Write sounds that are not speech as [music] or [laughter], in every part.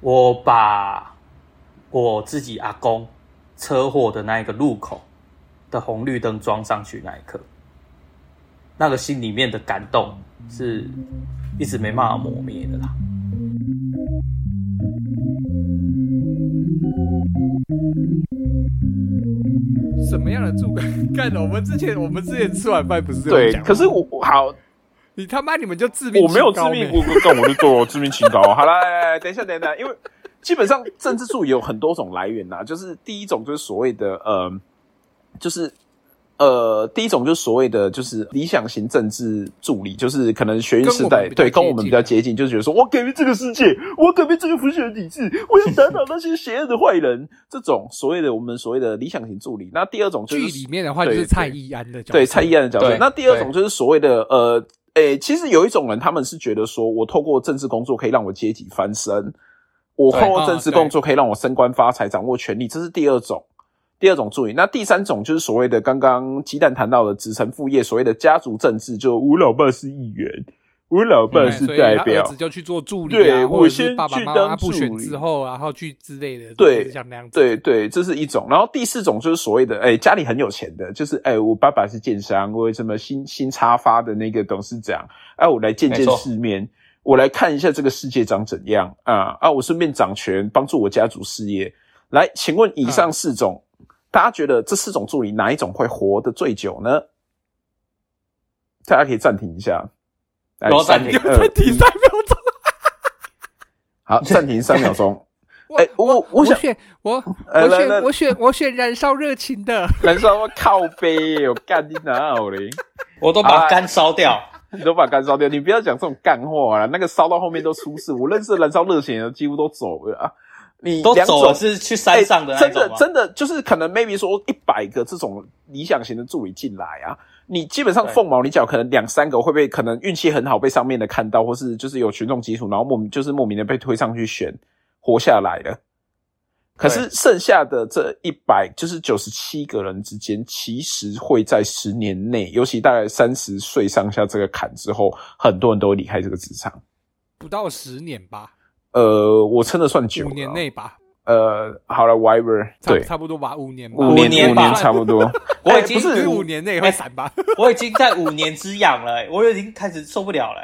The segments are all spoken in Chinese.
我把我自己阿公车祸的那一个路口的红绿灯装上去那一刻，那个心里面的感动是一直没办法磨灭的啦。什么样的助 [laughs] 干的？我们之前我们之前吃晚饭不是这样对？可是我好，你他妈你们就致命，我没有致命，我干我就做致命清高。好了，来来来，等一下，等一下，因为基本上政治术语有很多种来源呐，就是第一种就是所谓的呃，就是。呃，第一种就是所谓的就是理想型政治助理，就是可能学运时代对跟我们比较接近，就是觉得说我改变这个世界，我要改变这个腐朽的体制，我要打倒那些邪恶的坏人。这种所谓的我们所谓的理想型助理。那第二种就是剧里面的话就是蔡易安的角色，对蔡易安的角色。那第二种就是所谓的呃，诶、欸，其实有一种人，他们是觉得说我透过政治工作可以让我阶级翻身，我透过政治工作可以让我升官发财、掌握权力，这是第二种。第二种助理，那第三种就是所谓的刚刚鸡蛋谈到的子承父业，所谓的家族政治，就我老爸是议员，我老爸是代表，儿子就去做助理、啊，对，我先爸爸妈妈去当助理之后，然后去之类的，对，像那样子，对对，这是一种。然后第四种就是所谓的，哎、欸，家里很有钱的，就是哎、欸，我爸爸是建商，我什么新新插发的那个董事长，哎、啊，我来见见世面，我来看一下这个世界长怎样啊啊，我顺便掌权，帮助我家族事业。来，请问以上四种。啊大家觉得这四种助理哪一种会活得最久呢？大家可以暂停一下，来暂停，暂停三秒钟。好，暂停三秒钟。哎、欸，我我选我我选我选我选燃烧热情的燃烧我靠背，我干你哪里？[laughs] 我都把肝烧掉，[laughs] 你都把肝烧掉，你不要讲这种干话了！那个烧到后面都出事，我认识的燃烧热情的几乎都走了啊。你都走了是去山上的那种、欸、真的真的就是可能 maybe 说一百个这种理想型的助理进来啊，你基本上凤毛麟角，可能两三个会被可能运气很好被上面的看到，或是就是有群众基础，然后莫名就是莫名的被推上去选活下来了。可是剩下的这一百就是九十七个人之间，其实会在十年内，尤其大概三十岁上下这个坎之后，很多人都会离开这个职场，不到十年吧。呃，我撑的算久，五年内吧。呃，好了，whatever，对，差不多吧，五年吧，五年，五年差不多。[laughs] 我已经不是五年内会散吧？我已经在五年之痒了，我已经开始受不了了。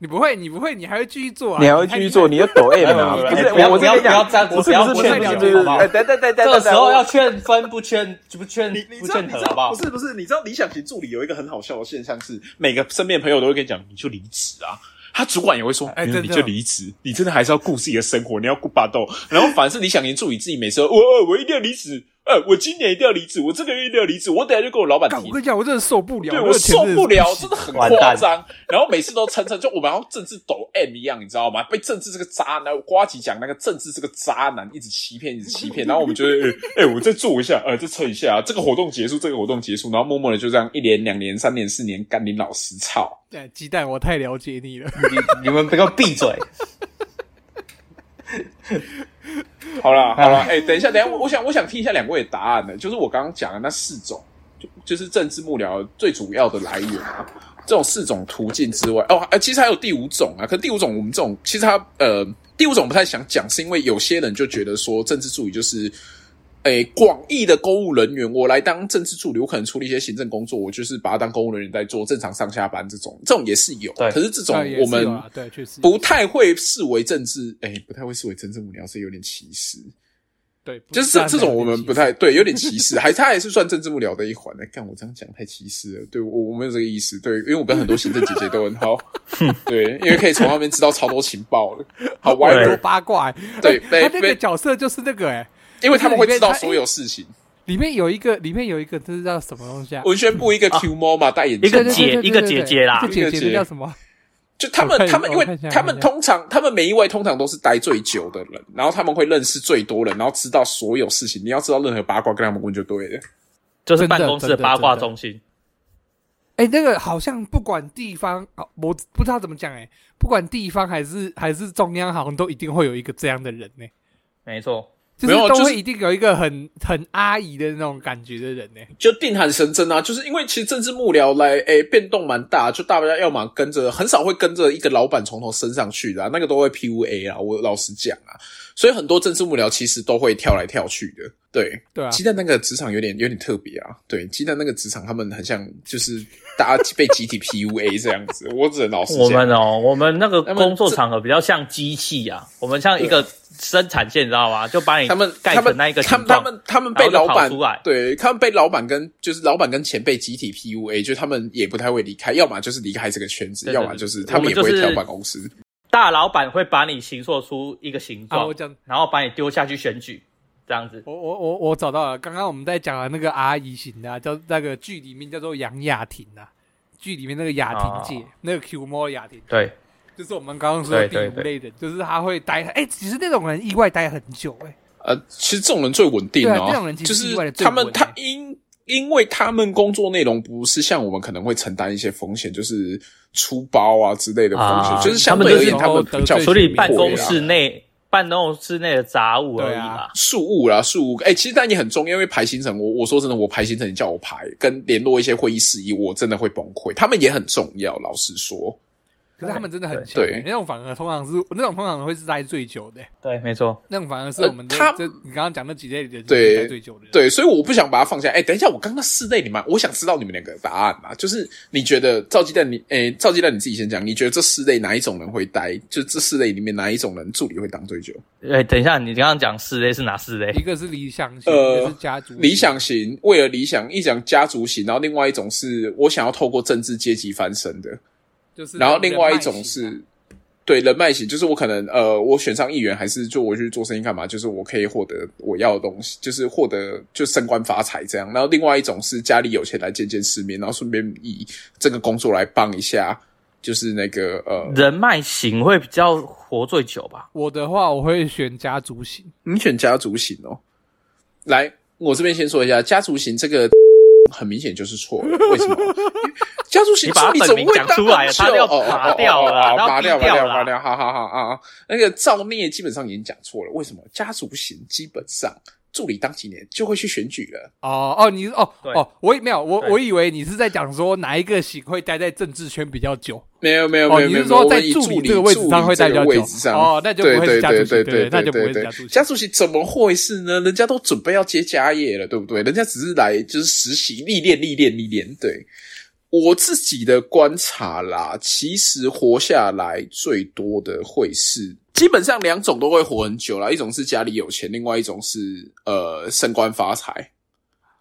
你不会，你不会，你还会继续做啊？你还会继续做？你要抖 M 啊？不是，我我跟你讲，不要这样，我是不是劝你？就是，哎，等等等等，这个时候要劝分不劝，不劝不劝和，好不好？不是不是，你知道理想型助理有一个很好笑的现象是，每个身边的朋友都会跟你讲，你就离职啊。他主管也会说：“哎、欸，你就离职，你真的还是要顾自己的生活，你要顾霸道。然后反正是理想型助理自己每次说，我我一定要离职。”呃，我今年一定要离职，我这个月一定要离职，我等下就跟我老板提。我跟你讲，我真的受不了，对我受不了，真的很夸张。然后每次都称称，就我们好像政治抖 M 一样，你知道吗？被政治这个渣男瓜吉讲那个政治这个渣男一直欺骗，一直欺骗。然后我们觉得，哎、欸欸，我再做一下，呃，再测一下，这个活动结束，这个活动结束，然后默默的就这样一年、两年、三年、四年，干你老师操！对，鸡蛋，我太了解你了，你你们不要闭嘴。[laughs] [laughs] 好了 [laughs] 好了，哎、欸，等一下，等一下，我我想我想听一下两位的答案呢，就是我刚刚讲的那四种，就就是政治幕僚最主要的来源啊，这种四种途径之外，哦，其实还有第五种啊，可第五种我们这种其实他呃，第五种不太想讲，是因为有些人就觉得说政治助理就是。诶，广义的公务人员，我来当政治助理，我可能处理一些行政工作，我就是把它当公务人员在做，正常上下班这种，这种也是有。对，可是这种我们对确实不太会视为政治，诶，不太会视为政治幕僚，是有点歧视。对，就是这这种我们不太对，有点歧视，还他还是算政治幕僚的一环。来干，我这样讲太歧视了。对我我没有这个意思。对，因为我跟很多行政姐姐都很好。对，因为可以从那边知道超多情报了，好玩多八卦。对，[laughs] 他那个角色就是那个诶。因为他们会知道所有事情。里面有一个，里面有一个，这是叫什么东西啊？文宣部一个 Q 猫嘛，戴眼镜，一个姐，一个姐姐啦，一个姐姐叫什么？就他们，他们，因为他们通常，他们每一位通常都是待最久的人，然后他们会认识最多人，然后知道所有事情。你要知道任何八卦，跟他们问就对了。就是办公室的八卦中心。哎，那个好像不管地方，我不知道怎么讲。哎，不管地方还是还是中央，好像都一定会有一个这样的人呢。没错。就是都会一定有一个很很阿姨的那种感觉的人呢，就定海神针啊，就是因为其实政治幕僚来诶、欸、变动蛮大，就大家要么跟着，很少会跟着一个老板从头升上去的，啊，那个都会 PUA 啊，我老实讲啊。所以很多政治幕僚其实都会跳来跳去的，对对啊。鸡蛋那个职场有点有点特别啊，对，鸡蛋那个职场他们很像就是大家被集体 PUA 这样子。[laughs] 我只能老实讲，我们哦，我们那个工作场合比较像机器啊，我们像一个生产线，你知道吗？就把你他们盖成那一个他们他们他们被老板出来，对他们被老板跟就是老板跟前辈集体 PUA，就他们也不太会离开，要么就是离开这个圈子，要么就是他们也不会跳办公室。大老板会把你形塑出一个形状，啊、然后把你丢下去选举，这样子。我我我我找到了，刚刚我们在讲的那个阿姨型的、啊，叫那个剧里面叫做杨雅婷啊，剧里面那个雅婷姐，哦、那个 Q 模雅婷，对，就是我们刚刚说的第五类人，对。对对，就是他会待，哎、欸，其实那种人意外待很久、欸，哎，呃，其实这种人最稳定哦，这种人其实意外的就是他们他因因为他们工作内容不是像我们可能会承担一些风险，就是。出包啊之类的风险，啊、就是相对而言，他们比较处理办公室内办公室内的杂物而已啦，事务啦，事务。哎，其实但也很重要，因为排行程，我我说真的，我排行程，你叫我排，跟联络一些会议事宜，我真的会崩溃。他们也很重要，老实说。可是他们真的很强，对，那种反而通常是那种通常会是待最久的，对，没错，那种反而是我们的。他，你刚刚讲那几类的，对，待最久的，对，所以我不想把它放下。哎，等一下，我刚刚四类里面，我想知道你们两个答案啊，就是你觉得赵鸡蛋，你哎，赵鸡蛋你自己先讲，你觉得这四类哪一种人会待？就这四类里面哪一种人助理会当最久？哎，等一下，你刚刚讲四类是哪四类？一个是理想型，一个是家族理想型，为了理想一讲家族型，然后另外一种是我想要透过政治阶级翻身的。就是，然后另外一种是，对人脉型，就是我可能呃，我选上议员，还是就我去做生意干嘛？就是我可以获得我要的东西，就是获得就升官发财这样。然后另外一种是家里有钱来见见世面，然后顺便以这个工作来帮一下，就是那个呃，人脉型会比较活最久吧？我的话，我会选家族型。你选家族型哦？来，我这边先说一下，家族型这个很明显就是错了，为什么？[laughs] 家族型，你把他本名讲出来了，他要拔掉了，拔掉，拔掉，拔掉，好好好啊！那个造孽基本上已经讲错了，为什么？家族型基本上助理当几年就会去选举了。哦哦，你哦哦，我没有，我我以为你是在讲说哪一个型会待在政治圈比较久？没有没有没有，你是说在助理这个位置上会待比较久？哦，那就不会是家族型，对，那就不会是家族型。家族型怎么会事呢？人家都准备要接家业了，对不对？人家只是来就是实习历练历练历练，对。我自己的观察啦，其实活下来最多的会是，基本上两种都会活很久啦。一种是家里有钱，另外一种是呃升官发财，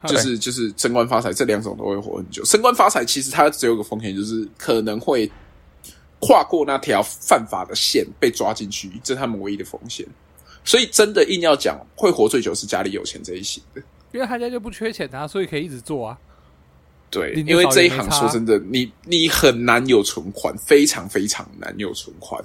就是就是升官发财，这两种都会活很久。升官发财其实它只有一个风险，就是可能会跨过那条犯法的线被抓进去，这是他们唯一的风险。所以真的硬要讲，会活最久是家里有钱这一型的，因为他家就不缺钱啊，所以可以一直做啊。对，因为这一行说真的，你你很难有存款，非常非常难有存款，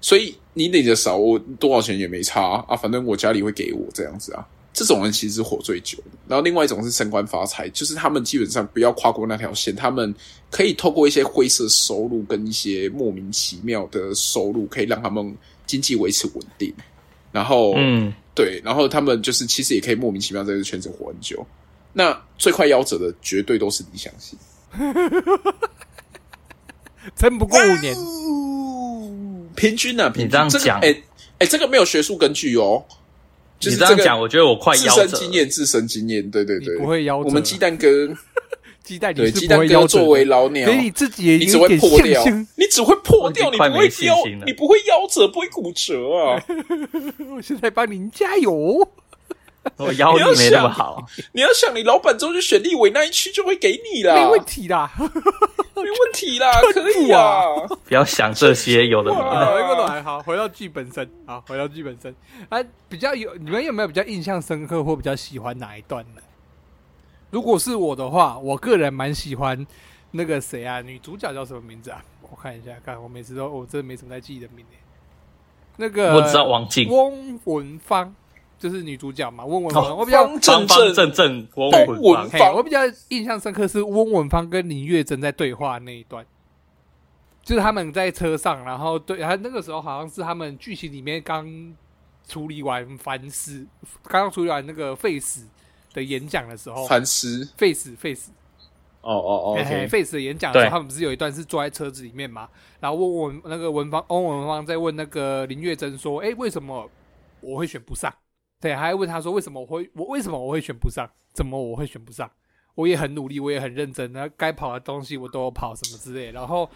所以你领的少，我多少钱也没差啊，反正我家里会给我这样子啊。这种人其实是活最久的。然后另外一种是升官发财，就是他们基本上不要跨过那条线，他们可以透过一些灰色收入跟一些莫名其妙的收入，可以让他们经济维持稳定。然后，嗯，对，然后他们就是其实也可以莫名其妙在这个圈子活很久。那最快夭折的绝对都是理想型，[laughs] 撑不过五年，平均啊，平均你这样讲，哎哎，这个没有学术根据哦。就是这样讲，我觉得我快腰折。自身经验，自身经验，对对对，不会腰折。我们鸡蛋哥，鸡蛋对鸡蛋哥作为老鸟，所以你自己也你只会破掉，你只会破掉，你不会腰，你不会夭折，不会骨折啊！[laughs] 我现在帮您加油。[laughs] 我腰力没那么好，你要想，你老板之后就选立委那一区就会给你啦，没问题啦，[laughs] 没问题啦，[laughs] 可以啊，不要想这些有的没的。好，回到剧本身，好，回到剧本身，啊，比较有你们有没有比较印象深刻或比较喜欢哪一段呢？如果是我的话，我个人蛮喜欢那个谁啊，女主角叫什么名字啊？我看一下，看我每次都我真的没什么在记的名字。那个我知道王静，翁文芳。就是女主角嘛，温文芳，我比较方方正正，温文芳。我比较印象深刻是温文芳跟林月珍在对话那一段，就是他们在车上，然后对，他那个时候好像是他们剧情里面刚处理完凡斯，刚刚处理完那个费死的演讲的时候，凡斯废死费死。哦哦哦，！Face 的演讲的时候，他们不是有一段是坐在车子里面嘛？然后问我那个文芳，翁文芳在问那个林月珍说：“哎，为什么我会选不上？”对，还问他说：“为什么我会我为什么我会选不上？怎么我会选不上？我也很努力，我也很认真，那该跑的东西我都有跑，什么之类。”然后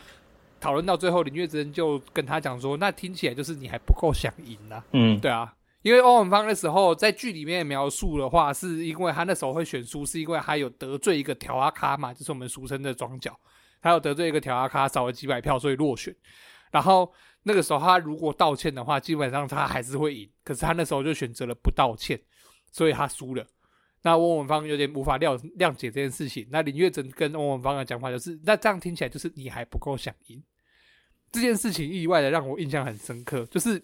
讨论到最后，林月珍就跟他讲说：“那听起来就是你还不够想赢呐。”嗯，对啊。因为欧文芳那时候在剧里面描述的话，是因为他那时候会选输，是因为他有得罪一个调阿卡嘛，就是我们俗称的庄脚，他有得罪一个调阿卡，少了几百票，所以落选。然后那个时候他如果道歉的话，基本上他还是会赢。可是他那时候就选择了不道歉，所以他输了。那翁文芳有点无法谅谅解这件事情。那林月珍跟翁文芳的讲话就是，那这样听起来就是你还不够想赢。这件事情意外的让我印象很深刻，就是。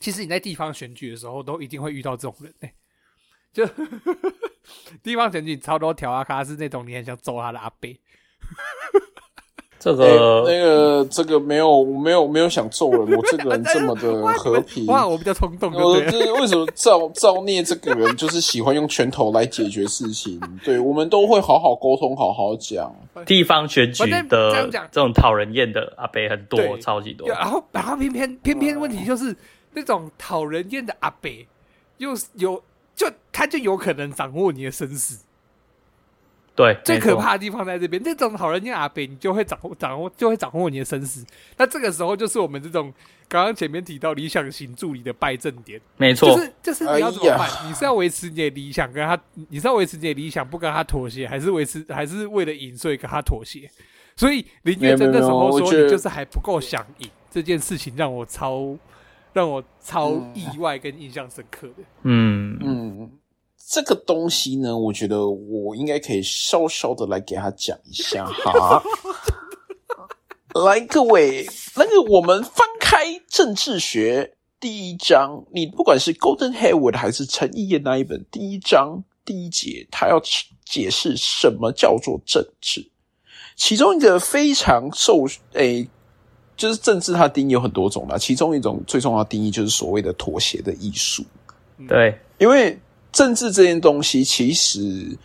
其实你在地方选举的时候，都一定会遇到这种人哎，就地方选举超多条啊，卡是那种你很想揍他的阿伯。这个、欸、那个这个没有没有没有想揍人，[laughs] 我这个人这么的 [laughs] 和平。哇，我比较冲动。我这为什么造造孽这个人就是喜欢用拳头来解决事情？[laughs] 对，我们都会好好沟通，好好讲。地方选举的这种讨人厌的阿北很多，超级多。然后然后偏偏偏偏问题就是。那种讨人厌的阿北，又有就他就有可能掌握你的生死。对，最可怕的地方在这边。这种讨人厌阿伯，你就会掌握掌握，就会掌握你的生死。那这个时候就是我们这种刚刚前面提到理想型助理的败阵点。没错，就是就是你要怎么办？哎、你是要维持你的理想，跟他，你是要维持你的理想，不跟他妥协，还是维持，还是为了赢所以跟他妥协？所以林月珍那时候说，你就是还不够想赢这件事情，让我超。让我超意外跟印象深刻的，嗯嗯，这个东西呢，我觉得我应该可以稍稍的来给他讲一下 [laughs] 哈。来，各位，那个我们翻开政治学第一章，你不管是 Golden Hayward 还是陈毅的那一本第一章第一节，他要解释什么叫做政治，其中一个非常受诶。欸就是政治，它的定义有很多种啦，其中一种最重要的定义就是所谓的妥协的艺术。对，因为政治这件东西，其实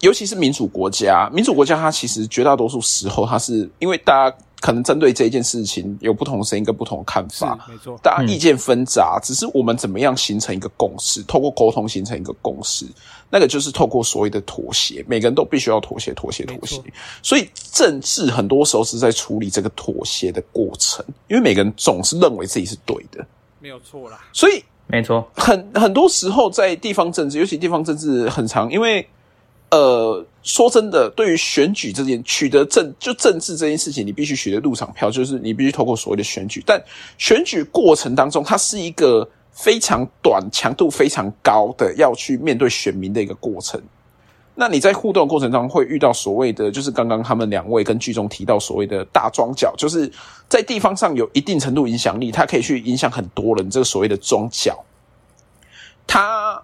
尤其是民主国家，民主国家它其实绝大多数时候，它是因为大家。可能针对这一件事情有不同的声音跟不同的看法，没错，大家意见纷杂，只是我们怎么样形成一个共识，透过沟通形成一个共识，那个就是透过所谓的妥协，每个人都必须要妥协，妥协，妥协。所以政治很多时候是在处理这个妥协的过程，因为每个人总是认为自己是对的，没有错啦。所以没错，很很多时候在地方政治，尤其地方政治很长，因为。呃，说真的，对于选举这件取得政就政治这件事情，你必须取得入场票，就是你必须透过所谓的选举。但选举过程当中，它是一个非常短、强度非常高的要去面对选民的一个过程。那你在互动的过程当中会遇到所谓的，就是刚刚他们两位跟剧中提到所谓的大庄脚，就是在地方上有一定程度影响力，它可以去影响很多人。这个所谓的庄脚，他。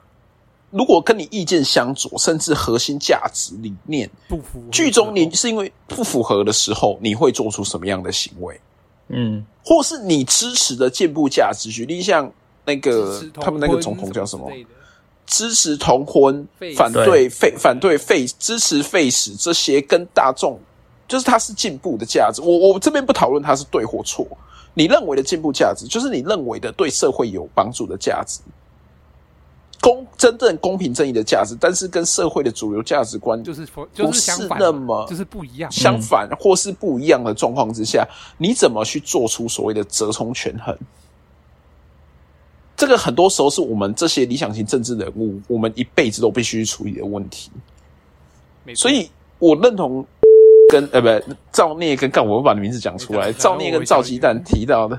如果跟你意见相左，甚至核心价值理念不符，剧中你是因为不符合的时候，你会做出什么样的行为？嗯，或是你支持的进步价值，举例像那个他们那个总统叫什么？支持同婚，反对废，反对废，支持废死这些跟大众，就是它是进步的价值。我我这边不讨论它是对或错，你认为的进步价值，就是你认为的对社会有帮助的价值。公真正公平正义的价值，但是跟社会的主流价值观就是不是那么就是不一样，相反或是不一样的状况之下，你怎么去做出所谓的折冲权衡？这个很多时候是我们这些理想型政治人物，我们一辈子都必须去处理的问题。所以我认同跟呃不赵聂跟干，我会把你名字讲出来。赵聂跟赵鸡蛋提到的，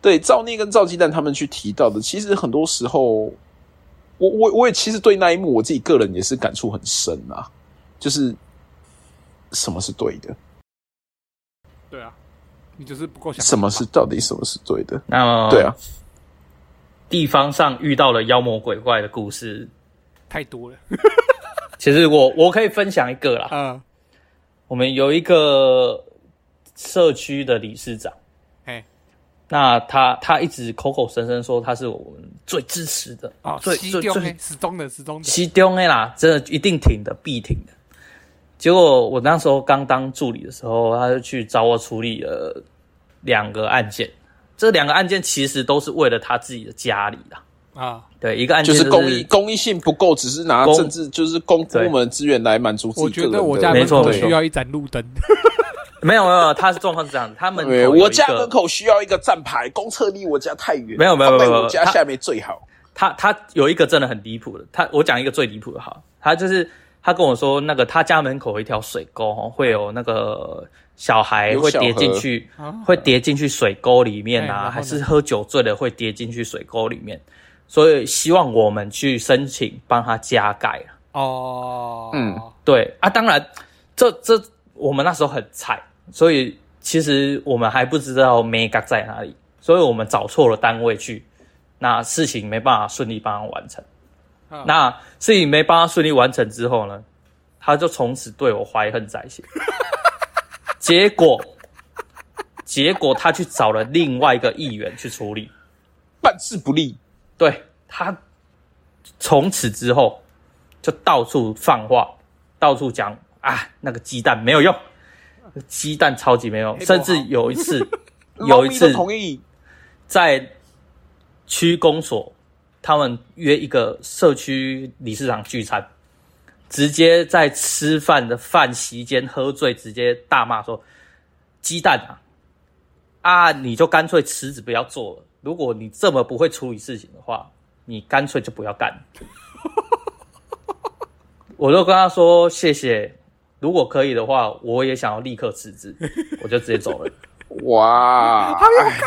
对赵聂跟赵鸡蛋他们去提到的，其实很多时候。我我我也其实对那一幕我自己个人也是感触很深啊，就是什么是对的？对啊，你就是不够想。什么是到底什么是对的？那对啊，地方上遇到了妖魔鬼怪的故事太多了。[laughs] [laughs] 其实我我可以分享一个啦，嗯，我们有一个社区的理事长，那他他一直口口声声说他是我们最支持的啊，最最最最始终的始终的，西中的啦，真的一定挺的，必挺的。结果我那时候刚当助理的时候，他就去找我处理了两个案件。这两个案件其实都是为了他自己的家里啦。啊，对，一个案件就是公益公益性不够，只是拿政治就是公部门资源来满足自己。我觉得我家门口需要一盏路灯。[laughs] 没有没有，他是状况是这样的，他们我家门口需要一个站牌，公厕离我家太远。没有没有没有，我家下面最好。他他，他有一个真的很离谱的，他我讲一个最离谱的哈，他就是他跟我说，那个他家门口有一条水沟，会有那个小孩会跌进去，会跌进去水沟里面啊，还是喝酒醉了会跌进去水沟里面。所以希望我们去申请帮他加盖哦，嗯，对。啊，当然这这我们那时候很菜，所以其实我们还不知道眉角在哪里，所以我们找错了单位去，那事情没办法顺利帮他完成。哦、那事情没帮他顺利完成之后呢，他就从此对我怀恨在心。[laughs] 结果结果他去找了另外一个议员去处理，办事不力。对，他从此之后就到处放话，到处讲啊，那个鸡蛋没有用，鸡蛋超级没用，甚至有一次，[laughs] 有一次在区公所，他们约一个社区理事长聚餐，直接在吃饭的饭席间喝醉，直接大骂说：“鸡蛋啊，啊，你就干脆辞职不要做了。”如果你这么不会处理事情的话，你干脆就不要干。[laughs] 我就跟他说谢谢，如果可以的话，我也想要立刻辞职，我就直接走了。哇，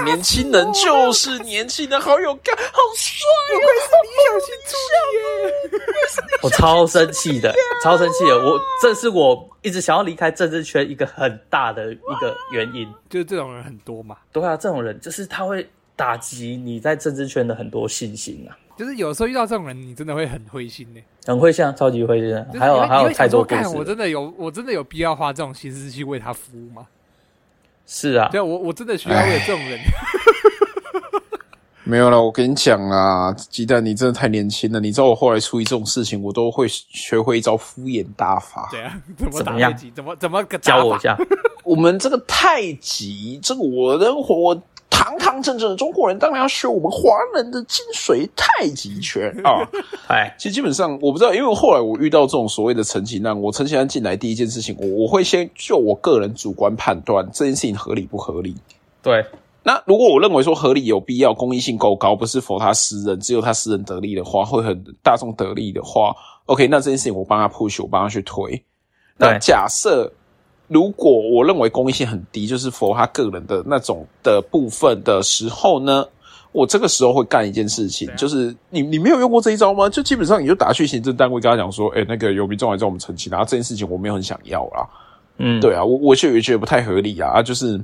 年轻人就是年轻人，好有干，好帅哦！不愧是理想型助理耶，我超生气的，超生气的，我这是我一直想要离开政治圈一个很大的一个原因。就是这种人很多嘛？对啊，这种人就是他会。打击你在政治圈的很多信心啊！就是有时候遇到这种人，你真的会很灰心呢，很灰心，超级灰心。还有还有太多故事，我真的有我真的有必要花这种心思去为他服务吗？是啊，对啊，我我真的需要有这种人。[laughs] 没有了，我跟你讲啊，鸡蛋，你真的太年轻了。你知道我后来处理这种事情，我都会学会一招敷衍大法。对啊，怎么打太极？怎么怎么个教我一下？[laughs] 我们这个太极，这个我的我。堂堂正正的中国人当然要学我们华人的精髓太极拳啊！[laughs] 哎，其实基本上我不知道，因为后来我遇到这种所谓的陈情案，我陈情案进来第一件事情，我我会先就我个人主观判断这件事情合理不合理。对，那如果我认为说合理有必要，公益性够高，不是否他私人，只有他私人得利的话，会很大众得利的话，OK，那这件事情我帮他 push，我帮他去推。那假设。如果我认为公益性很低，就是符合他个人的那种的部分的时候呢，我这个时候会干一件事情，啊、就是你你没有用过这一招吗？就基本上你就打去行政单位跟他讲说，哎、欸，那个有民众来找我们澄清，然后这件事情我没有很想要啦。嗯，对啊，我我就也觉得不太合理啊，就是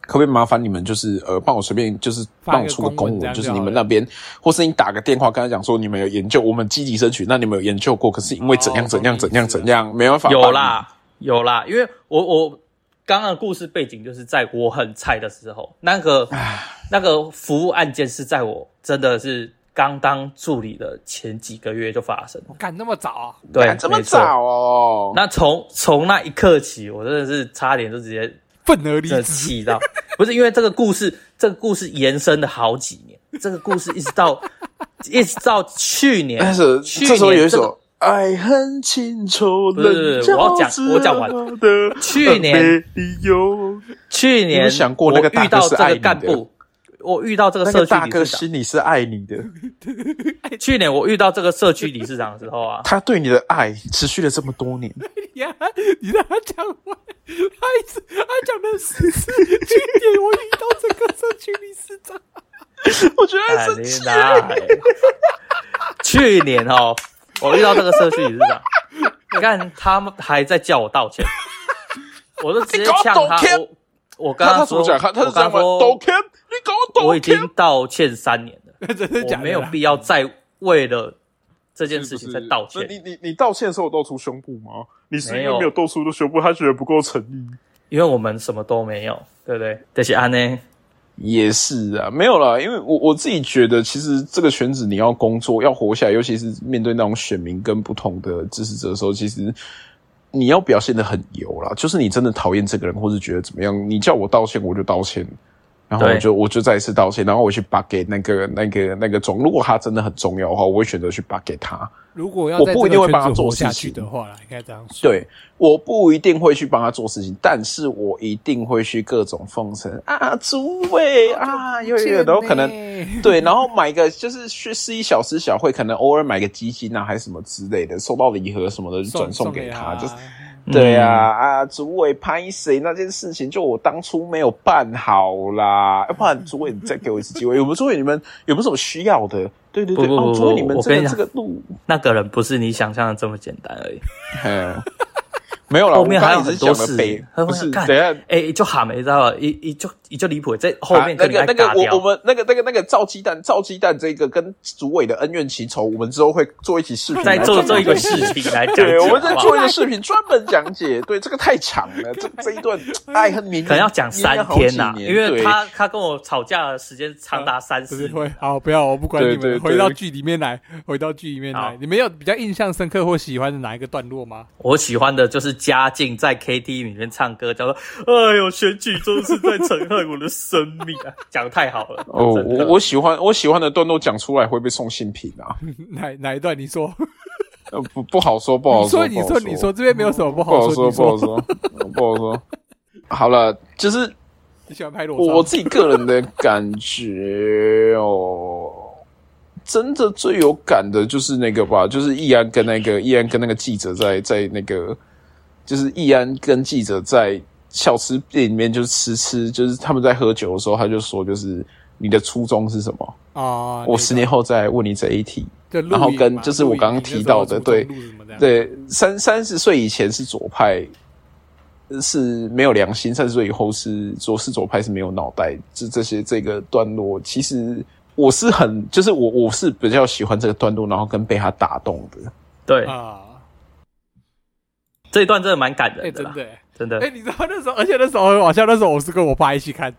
可不可以麻烦你们就是呃帮我随便就是帮我出个公文，就是你们那边或是你打个电话跟他讲说你们有研究，我们积极争取，那你们有研究过，可是因为怎样怎样怎样怎样没办法有啦。有啦，因为我我刚刚的故事背景就是在我很菜的时候，那个那个服务案件是在我真的是刚当助理的前几个月就发生。我干那么早啊？对，这么早哦。那从从那一刻起，我真的是差点就直接愤而离职，气到 [laughs] 不是因为这个故事，这个故事延伸了好几年，这个故事一直到一直到去年，但是去年这时候有一首。爱恨情仇，不是，我要讲，我讲完了。去年，去年，想过那个遇到这个干部，我遇到这个社区大哥心里是爱你的。[laughs] 去年我遇到这个社区理事长的时候啊，他对你的爱持续了这么多年。呀，你让他讲完，他一直他讲的是去年我遇到这个社区理事长，[laughs] 我觉得很神奇。去年哦。我遇到这个社区理事长，你看他们还在叫我道歉，我就直接呛他。我我刚刚说，我刚刚说道歉，你搞我道歉。我已经道歉三年了，[laughs] 我没有必要再为了这件事情再道歉。你你你道歉的时候有露出胸部吗？你是因为没有露出的胸部，他觉得不够诚意。因为我们什么都没有，对不对？这些安呢？也是啊，没有啦，因为我我自己觉得，其实这个圈子你要工作要活下来，尤其是面对那种选民跟不同的支持者的时候，其实你要表现的很油啦，就是你真的讨厌这个人，或者觉得怎么样，你叫我道歉我就道歉。然后我就我就再一次道歉，然后我去把给那个那个那个总，如果他真的很重要的话，我会选择去把给他。如果要我不一定会帮他做事情的话，应该这样说。对，我不一定会去帮他做事情，但是我一定会去各种奉承啊，诸位啊，有有的可能对，然后买个就是去是一小时小会，可能偶尔买个基金啊，还是什么之类的，收到礼盒什么的就转送给他，就是。对呀、啊，嗯、啊，主委拍谁那件事情，就我当初没有办好啦，要不然主委你再给我一次机会。[laughs] 有没有主委你们有没有什么需要的？对对对，不不不哦，主委你们这个这个路，那个人不是你想象的这么简单而已。[laughs] 没有了，后面还有很多事。不是，等下，哎，就喊没知道，一一就一就离谱，在后面那个那个我我们那个那个那个造鸡蛋造鸡蛋这个跟主委的恩怨情仇，我们之后会做一期视频，再做做一个视频来讲。对，我们再做一个视频专门讲解。[laughs] 对，这个太长了，这这一段爱恨明可能要讲三天呐，因为他他跟我吵架的时间长达三十。会好，不要，我不管你们，回到剧里面来，回到剧里面来，你们有比较印象深刻或喜欢的哪一个段落吗？我喜欢的就是。嘉靖在 KTV 里面唱歌，叫做“哎呦，选举中是在残害我的生命啊！” [laughs] 讲得太好了哦，我我喜欢我喜欢的段落讲出来会被送新品啊？[laughs] 哪哪一段？你说？呃，不不好说，不好说。所以你说，你说这边没有什么不好说，不好说，不好说。[laughs] 好了，就是你喜欢拍裸照，我自己个人的感觉哦。真的最有感的就是那个吧，就是易安跟那个易安跟那个记者在在那个。就是易安跟记者在小吃店里面，就是吃吃，就是他们在喝酒的时候，他就说，就是你的初衷是什么啊？我十年后再问你这一题。然后跟就是我刚刚提到的，对对，三三十岁以前是左派，是没有良心；三十岁以后是左是左派，是没有脑袋。这这些这个段落，其实我是很，就是我我是比较喜欢这个段落，然后跟被他打动的。对啊。这一段真的蛮感人的，真的，真的。哎，你知道那时候，而且那时候很好笑。那时候我是跟我爸一起看，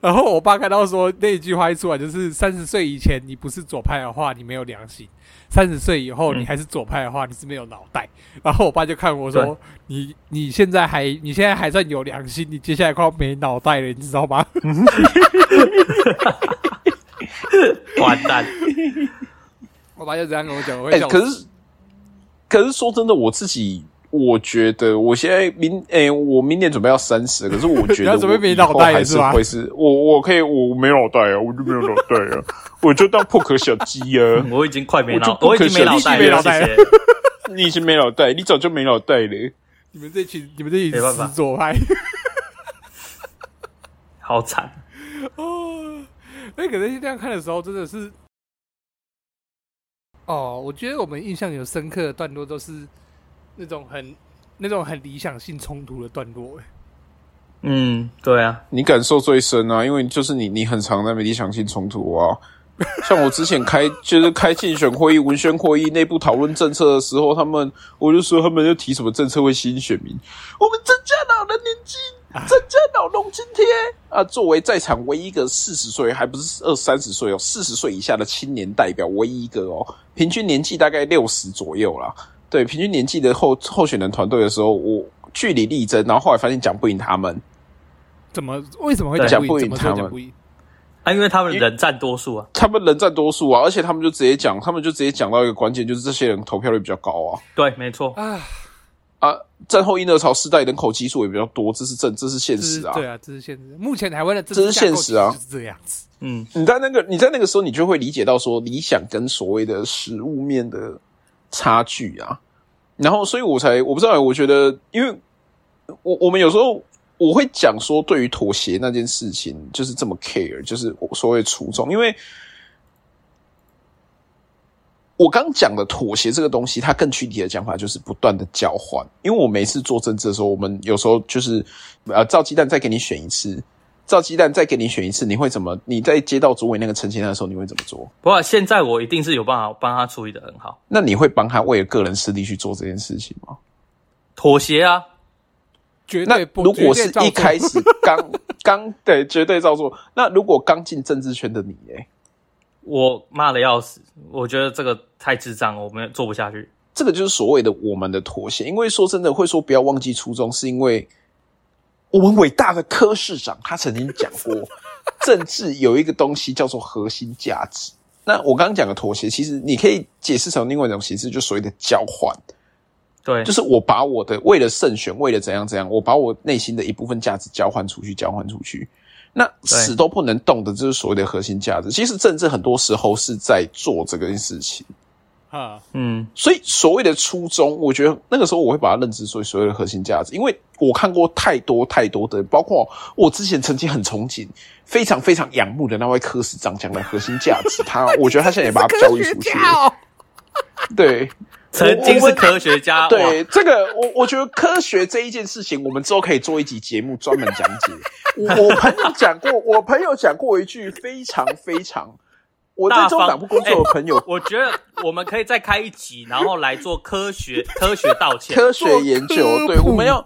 然后我爸看到说那一句话一出来，就是三十岁以前你不是左派的话，你没有良心；三十岁以后你还是左派的话，你是没有脑袋。然后我爸就看我说：“你你现在还你现在还算有良心，你接下来快要没脑袋了，你知道吗？” [laughs] 完蛋！[laughs] 我爸就这样跟我讲，我会笑。可是，可是说真的，我自己。我觉得我现在明诶、欸，我明年准备要三十，可是我觉得 [laughs] 我以后还是会是，我我可以我没脑袋啊，我就没有脑袋啊，[laughs] 我就当破壳小鸡啊，[laughs] 我已经快没脑，我已经没脑袋了，谢谢。你已经没脑袋，你早就没脑袋了。你们这群，你们这群死左派，好惨哦。那可能这样看的时候，真的是，哦，我觉得我们印象有深刻的段落都是。那种很、那种很理想性冲突的段落，哎，嗯，对啊，你感受最深啊，因为就是你，你很常在理想性冲突啊。[laughs] 像我之前开就是开竞选会议、文宣会议、内部讨论政策的时候，他们我就说他们就提什么政策会吸引选民，我们增加老人年金，增加老农津贴啊。作为在场唯一一个四十岁，还不是二三十岁哦，四十岁以下的青年代表，唯一一个哦，平均年纪大概六十左右啦。对，平均年纪的候候选人团队的时候，我据理力争，然后后来发现讲不赢他们。怎么？为什么会讲不赢他们？啊，因为他们人占多数啊，他们人占多数啊，而且他们就直接讲，他们就直接讲到一个关键，就是这些人投票率比较高啊。对，没错啊啊，战后婴儿潮世代人口基数也比较多，这是正，这是现实啊。对啊，这是现实。目前台湾的这是现实啊，是这样子。嗯，你在那个你在那个时候，你就会理解到说理想跟所谓的实物面的差距啊。然后，所以我才我不知道，我觉得，因为我我们有时候我会讲说，对于妥协那件事情，就是这么 care，就是我所谓初衷。因为我刚讲的妥协这个东西，它更具体的讲法就是不断的交换。因为我每次做政治的时候，我们有时候就是呃，造鸡蛋再给你选一次。造鸡蛋再给你选一次，你会怎么？你在接到主委那个陈情案的时候，你会怎么做？不过现在我一定是有办法帮他处理得很好。那你会帮他为了个人私利去做这件事情吗？妥协啊，绝对不。那如果是一开始刚 [laughs] 刚对绝对照做。那如果刚进政治圈的你，哎，我骂的要死，我觉得这个太智障了，我们做不下去。这个就是所谓的我们的妥协。因为说真的，会说不要忘记初衷，是因为我们伟大的柯市长他曾经讲过，[laughs] 政治有一个东西叫做核心价值。那我刚刚讲的妥协，其实你可以解释成另外一种形式，就所谓的交换。对，就是我把我的为了胜选，为了怎样怎样，我把我内心的一部分价值交换出去，交换出去。那死都不能动的，就是所谓的核心价值。其实政治很多时候是在做这个事情。啊，嗯，所以所谓的初衷，我觉得那个时候我会把它认知为所谓的核心价值，因为我看过太多太多的，包括我之前曾经很憧憬、非常非常仰慕的那位科室长讲的核心价值，他 [laughs] 我觉得他现在也把它教育出去了。对。曾经是科学家，对这个，我我觉得科学这一件事情，我们之后可以做一集节目专门讲解。我朋友讲过，我朋友讲过一句非常非常，我在中党部工作的朋友，我觉得我们可以再开一集，然后来做科学科学道歉、科学研究。对，我们要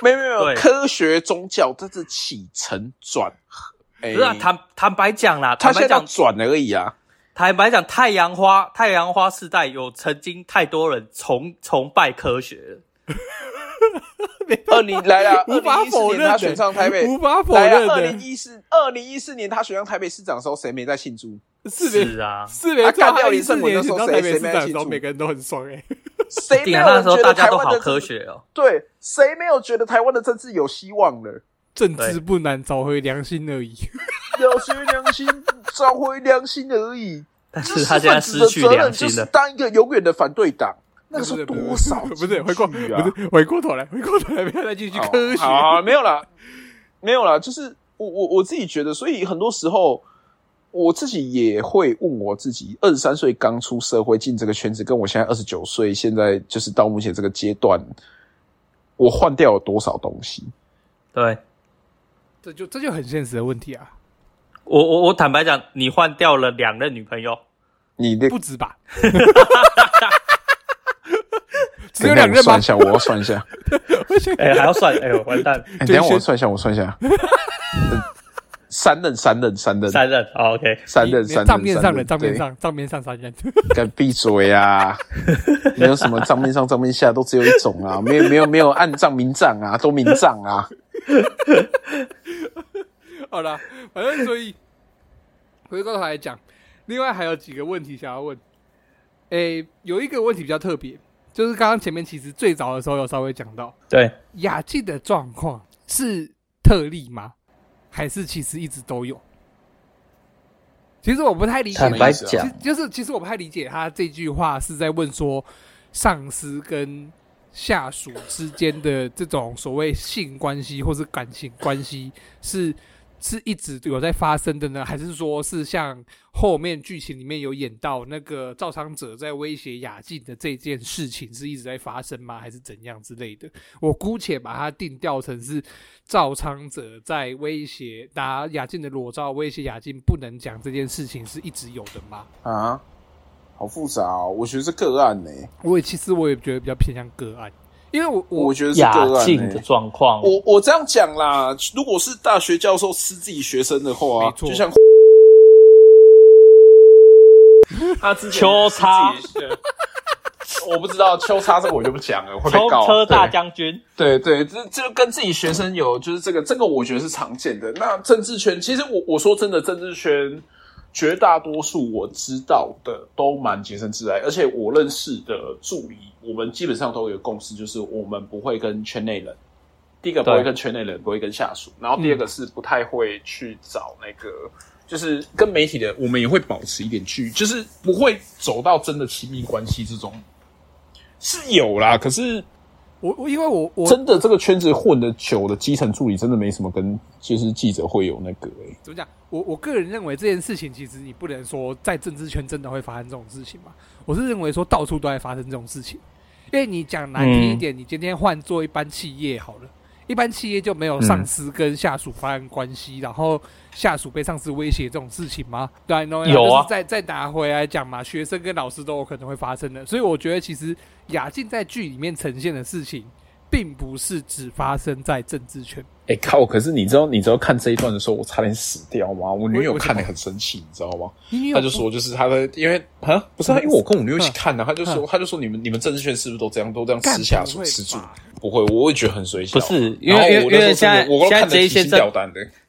没有没有科学宗教，这是起承转合。不是坦坦白讲啦，坦白讲转而已啊。坦白讲，太阳花太阳花世代有曾经太多人崇崇拜科学了。[laughs] 二零来了，无法否认他选上台北，无法否认。二零一四二零一四年他选上台北市长的时候，谁没在庆祝？是啊，是没错。干掉李圣文的时候，谁谁没在庆祝？每个人都很爽 [laughs] 哎。谁没有觉得台湾的好科学哦？对，谁没有觉得台湾的政治有希望了？政治不难，找回良心而已。[laughs] 找回良心，找回良心而已。但是他现在失去良心了。当一个永远的反对党，那个是多少？不是 [laughs] 回过，不是回过头来，回过头来，不要再继续科学。好，没有啦，没有啦。就是我我我自己觉得，所以很多时候我自己也会问我自己：二十三岁刚出社会进这个圈子，跟我现在二十九岁，现在就是到目前这个阶段，我换掉了多少东西？对。这就这就很现实的问题啊！我我我坦白讲，你换掉了两任女朋友，你的不止吧？[laughs] 只有两任吗？算一下，我要算一下。[laughs] 哎、欸，还要算？哎呦，完蛋！欸、等下我算一下，我算一下。[laughs] 三任，三任，三任，三任。哦，OK，三任，三任。账面上的账面上，账面上三任。敢闭嘴啊！[laughs] 没有什么账面上、账面下，都只有一种啊！没有，没有，没有暗账明账啊，都明账啊！[laughs] 好了，反正所以回过头来讲，另外还有几个问题想要问。诶、欸，有一个问题比较特别，就是刚刚前面其实最早的时候有稍微讲到，对雅静的状况是特例吗？还是其实一直都有？其实我不太理解，坦白讲，就是其实我不太理解他这句话是在问说上司跟。下属之间的这种所谓性关系或是感情关系，是是一直有在发生的呢？还是说是像后面剧情里面有演到那个赵昌泽在威胁雅静的这件事情是一直在发生吗？还是怎样之类的？我姑且把它定调成是赵昌泽在威胁拿雅静的裸照，威胁雅静不能讲这件事情是一直有的吗？啊？好复杂哦，我觉得是个案呢。我也其实我也觉得比较偏向个案，因为我我，觉得是个案的状况。我我这样讲啦，如果是大学教授吃自己学生的话，没错，就像他之前秋叉，我不知道秋叉这个我就不讲了，会被告。车大将军，对对，这这跟自己学生有就是这个这个，我觉得是常见的。那政治圈，其实我我说真的，政治圈。绝大多数我知道的都蛮洁身自爱，而且我认识的助理，我们基本上都有共识，就是我们不会跟圈内人，第一个不会跟圈内人，不会跟下属，然后第二个是不太会去找那个，就是跟媒体的，我们也会保持一点距离，就是不会走到真的亲密关系之中，是有啦，可是。我我因为我我真的这个圈子混的久的基层助理真的没什么跟就是记者会有那个诶、欸，怎么讲？我我个人认为这件事情其实你不能说在政治圈真的会发生这种事情嘛。我是认为说到处都在发生这种事情，因为你讲难听一点，你今天换做一般企业好了。一般企业就没有上司跟下属发生关系，嗯、然后下属被上司威胁这种事情吗？对，有啊。再再拿回来讲嘛，学生跟老师都有可能会发生的。所以我觉得其实雅静在剧里面呈现的事情，并不是只发生在政治圈。哎、欸、靠！可是你知道，你知道看这一段的时候，我差点死掉吗？我女友看得很生气，你知道吗？他就说，就是他的，因为啊，不是他，因为我跟我女友一起看的，他就说，他就说，你们你们政治圈是不是都这样，都这样吃下属吃住？不会，我会觉得很随性。不是，因为因为因为现在现在 J 先生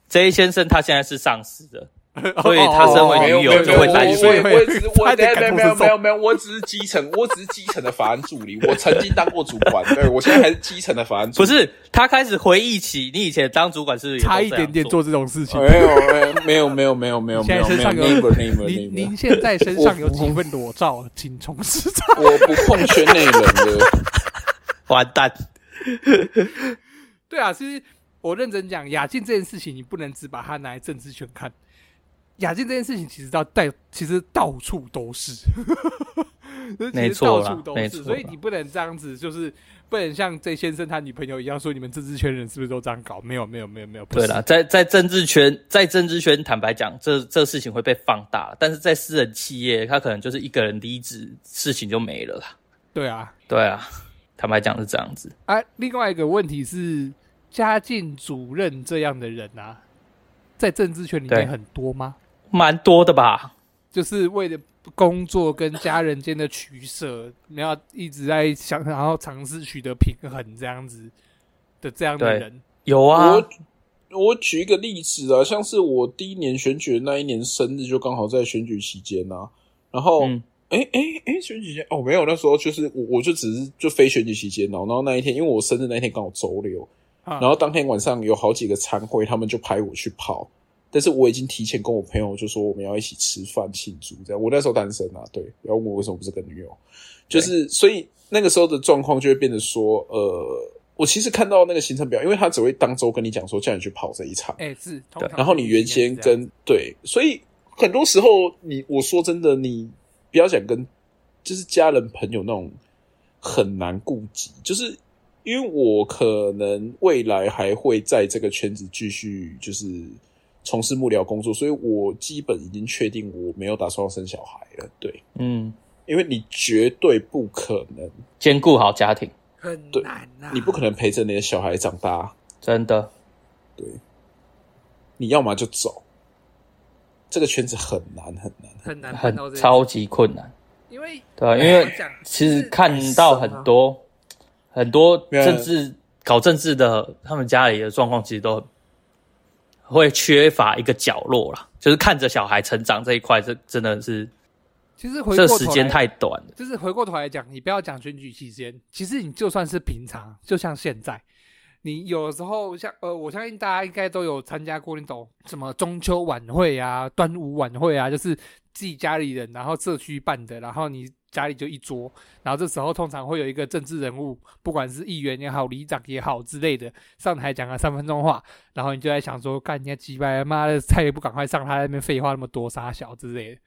，J 先生他现在是上司的。[laughs] 所以他身为女友就会担心。我我只我没有没有没有没有没有，我只是基层，我只是基层的法案助理。我曾经当过主管，对，我现在还是基层的法案助理。不是，他开始回忆起你以前当主管是差一点点做这种事情。没有没有没有没有没有没有。现在身上有您您现在身上有几份裸照，请从实照。我不碰圈内人的，[laughs] 完蛋。对啊，其实我认真讲，雅静这件事情，你不能只把它拿来政治圈看。亚静这件事情其实到带，其实到处都是，[laughs] 没错，到处都是，所以你不能这样子，就是不能像这先生他女朋友一样说，你们政治圈人是不是都这样搞？没有，没有，没有，没有。对了，在在政治圈，在政治圈，坦白讲，这这事情会被放大，但是在私人企业，他可能就是一个人离职，事情就没了啦。对啊，对啊，坦白讲是这样子。啊，另外一个问题是，家境主任这样的人啊，在政治圈里面很多吗？蛮多的吧，就是为了工作跟家人间的取舍，你要一直在想，然后尝试取得平衡，这样子的这样的人有啊。我我举一个例子啊，像是我第一年选举的那一年生日，就刚好在选举期间呐。然后，哎哎哎，选举期间哦，没有，那时候就是我我就只是就非选举期间哦。然后那一天，因为我生日那一天刚好周六，然后当天晚上有好几个餐会，他们就派我去跑。但是我已经提前跟我朋友就说我们要一起吃饭庆祝这样。我那时候单身啊，对，然后问我为什么不是跟女友，就是所以那个时候的状况就会变得说，呃，我其实看到那个行程表，因为他只会当周跟你讲说叫你去跑这一场，哎、欸、是，对，然后你原先跟对，所以很多时候你我说真的，你不要想跟就是家人朋友那种很难顾及，就是因为我可能未来还会在这个圈子继续就是。从事幕僚工作，所以我基本已经确定我没有打算要生小孩了。对，嗯，因为你绝对不可能兼顾好家庭，很难啊！你不可能陪着你的小孩长大，真的。对，你要么就走，这个圈子很难很难很难很超级困难。因为对啊，因为其实看到很多很多政治搞政治的，他们家里的状况其实都很。会缺乏一个角落啦，就是看着小孩成长这一块，这真的是，其实回这时间太短了。就是回过头来讲，你不要讲选举期间，其实你就算是平常，就像现在，你有时候像呃，我相信大家应该都有参加过那种什么中秋晚会啊、端午晚会啊，就是自己家里人然后社区办的，然后你。家里就一桌，然后这时候通常会有一个政治人物，不管是议员也好、里长也好之类的，上台讲个三分钟话，然后你就在想说，干人家几百妈的菜也不赶快上，他在那边废话那么多傻小之类的。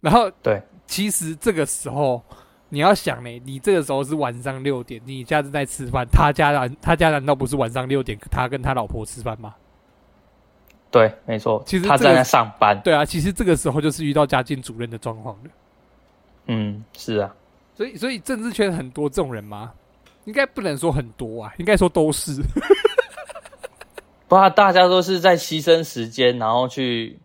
然后对，其实这个时候你要想呢，你这个时候是晚上六点，你家正在吃饭，他家难他家难道不是晚上六点，他跟他老婆吃饭吗？对，没错，其实、这个、他正在上班。对啊，其实这个时候就是遇到家境主任的状况了。嗯，是啊，所以所以政治圈很多这种人吗？应该不能说很多啊，应该说都是。不，大家都是在牺牲时间，然后去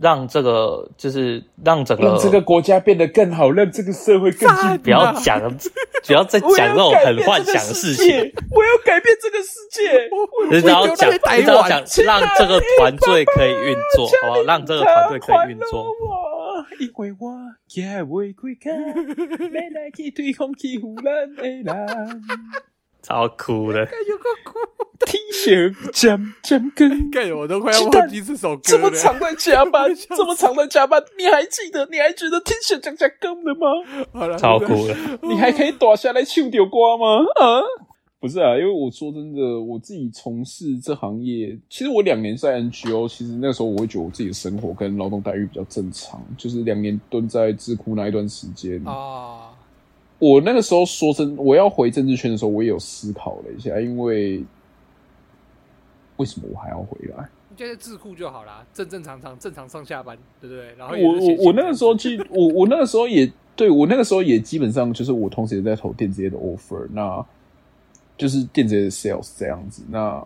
让这个，就是让整个让这个国家变得更好，让这个社会更进步。不要讲，不要再讲那种很幻想的事情。我要改变这个世界，你只要讲，你只要讲，让这个团队可以运作，好不好？让这个团队可以运作。因为我也会开卡，[laughs] 没来去对抗欺负咱的人。超酷的，有个酷，T 恤渐渐跟，[laughs] 干我都快要忘记这首歌了。这么长的加班，这么长的加班，[laughs] 你还记得？你还觉得 T 恤渐渐跟了吗？好了，超酷的，你还可以躲下来唱条歌吗？啊？不是啊，因为我说真的，我自己从事这行业，其实我两年在 NGO，其实那时候我会觉得我自己的生活跟劳动待遇比较正常，就是两年蹲在智库那一段时间啊。我那个时候说真，我要回政治圈的时候，我也有思考了一下，因为为什么我还要回来？你觉得智库就好啦，正正常常、正常上下班，对不对？然后我我我那个时候其实我我那个时候也对我那个时候也基本上就是我同时也在投电子业的 offer，那。就是电子的 sales 这样子。那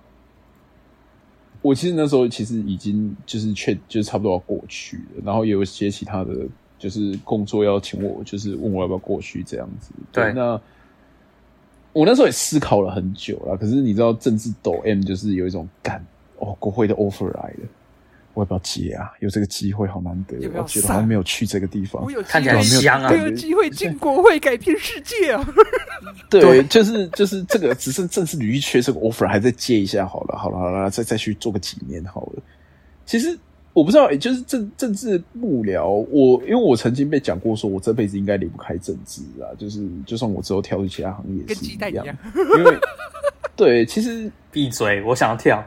我其实那时候其实已经就是确就是差不多要过去了，然后也有一些其他的就是工作要请我，就是问我要不要过去这样子。对，对那我那时候也思考了很久了，可是你知道政治抖 M 就是有一种感哦，国会的 offer 来了。我要不要接啊？有这个机会好难得，要要我觉得好像没有去这个地方，看起来很香啊！有机会进国会改变世界啊！[laughs] 对，就是就是这个，只是正式履历缺这个 offer，还再接一下好了，好了，好了，再再去做个几年好了。其实我不知道，也，就是政政治幕僚，我因为我曾经被讲过，说我这辈子应该离不开政治啊，就是就算我之后跳去其他行业，跟鸡蛋一样。因为对，其实闭嘴，我想要跳。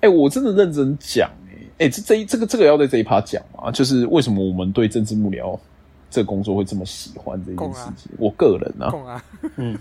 哎，欸，我真的认真讲。哎、欸，这这一这个这个要在这一趴讲嘛？就是为什么我们对政治幕僚这个工作会这么喜欢这件事情？啊、我个人啊，啊嗯，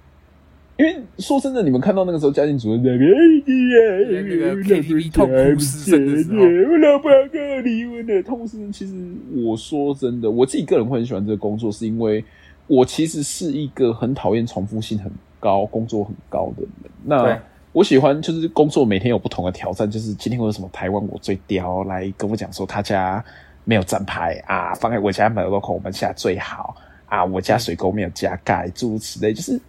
[laughs] 因为说真的，你们看到那个时候，嘉靖主任在那边，哎呀，那个 KTV 痛哭失声的时候，我老婆要跟我离婚的痛哭失声。其实我说真的，我自己个人会很喜欢这个工作，是因为我其实是一个很讨厌重复性很高、工作很高的人。那我喜欢就是工作每天有不同的挑战，就是今天会有什么台湾我最屌来跟我讲说他家没有站牌啊，放在我家门口我们家最好啊，我家水沟没有加盖，诸如此类。就是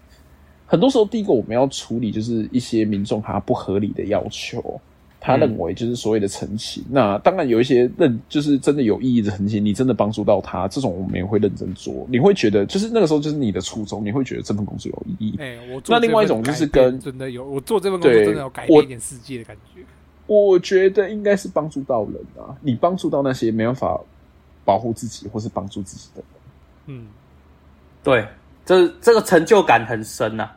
很多时候，第一个我们要处理就是一些民众他不合理的要求。他认为就是所谓的陈情，嗯、那当然有一些认就是真的有意义的陈情，你真的帮助到他，这种我们也会认真做。你会觉得就是那个时候就是你的初衷，你会觉得这份工作有意义。哎、欸，我做那另外一种就是跟真的有我做这份工作真的有改变一点世界的感觉。我，我觉得应该是帮助到人啊，你帮助到那些没办法保护自己或是帮助自己的人。嗯，对，这这个成就感很深呐、啊。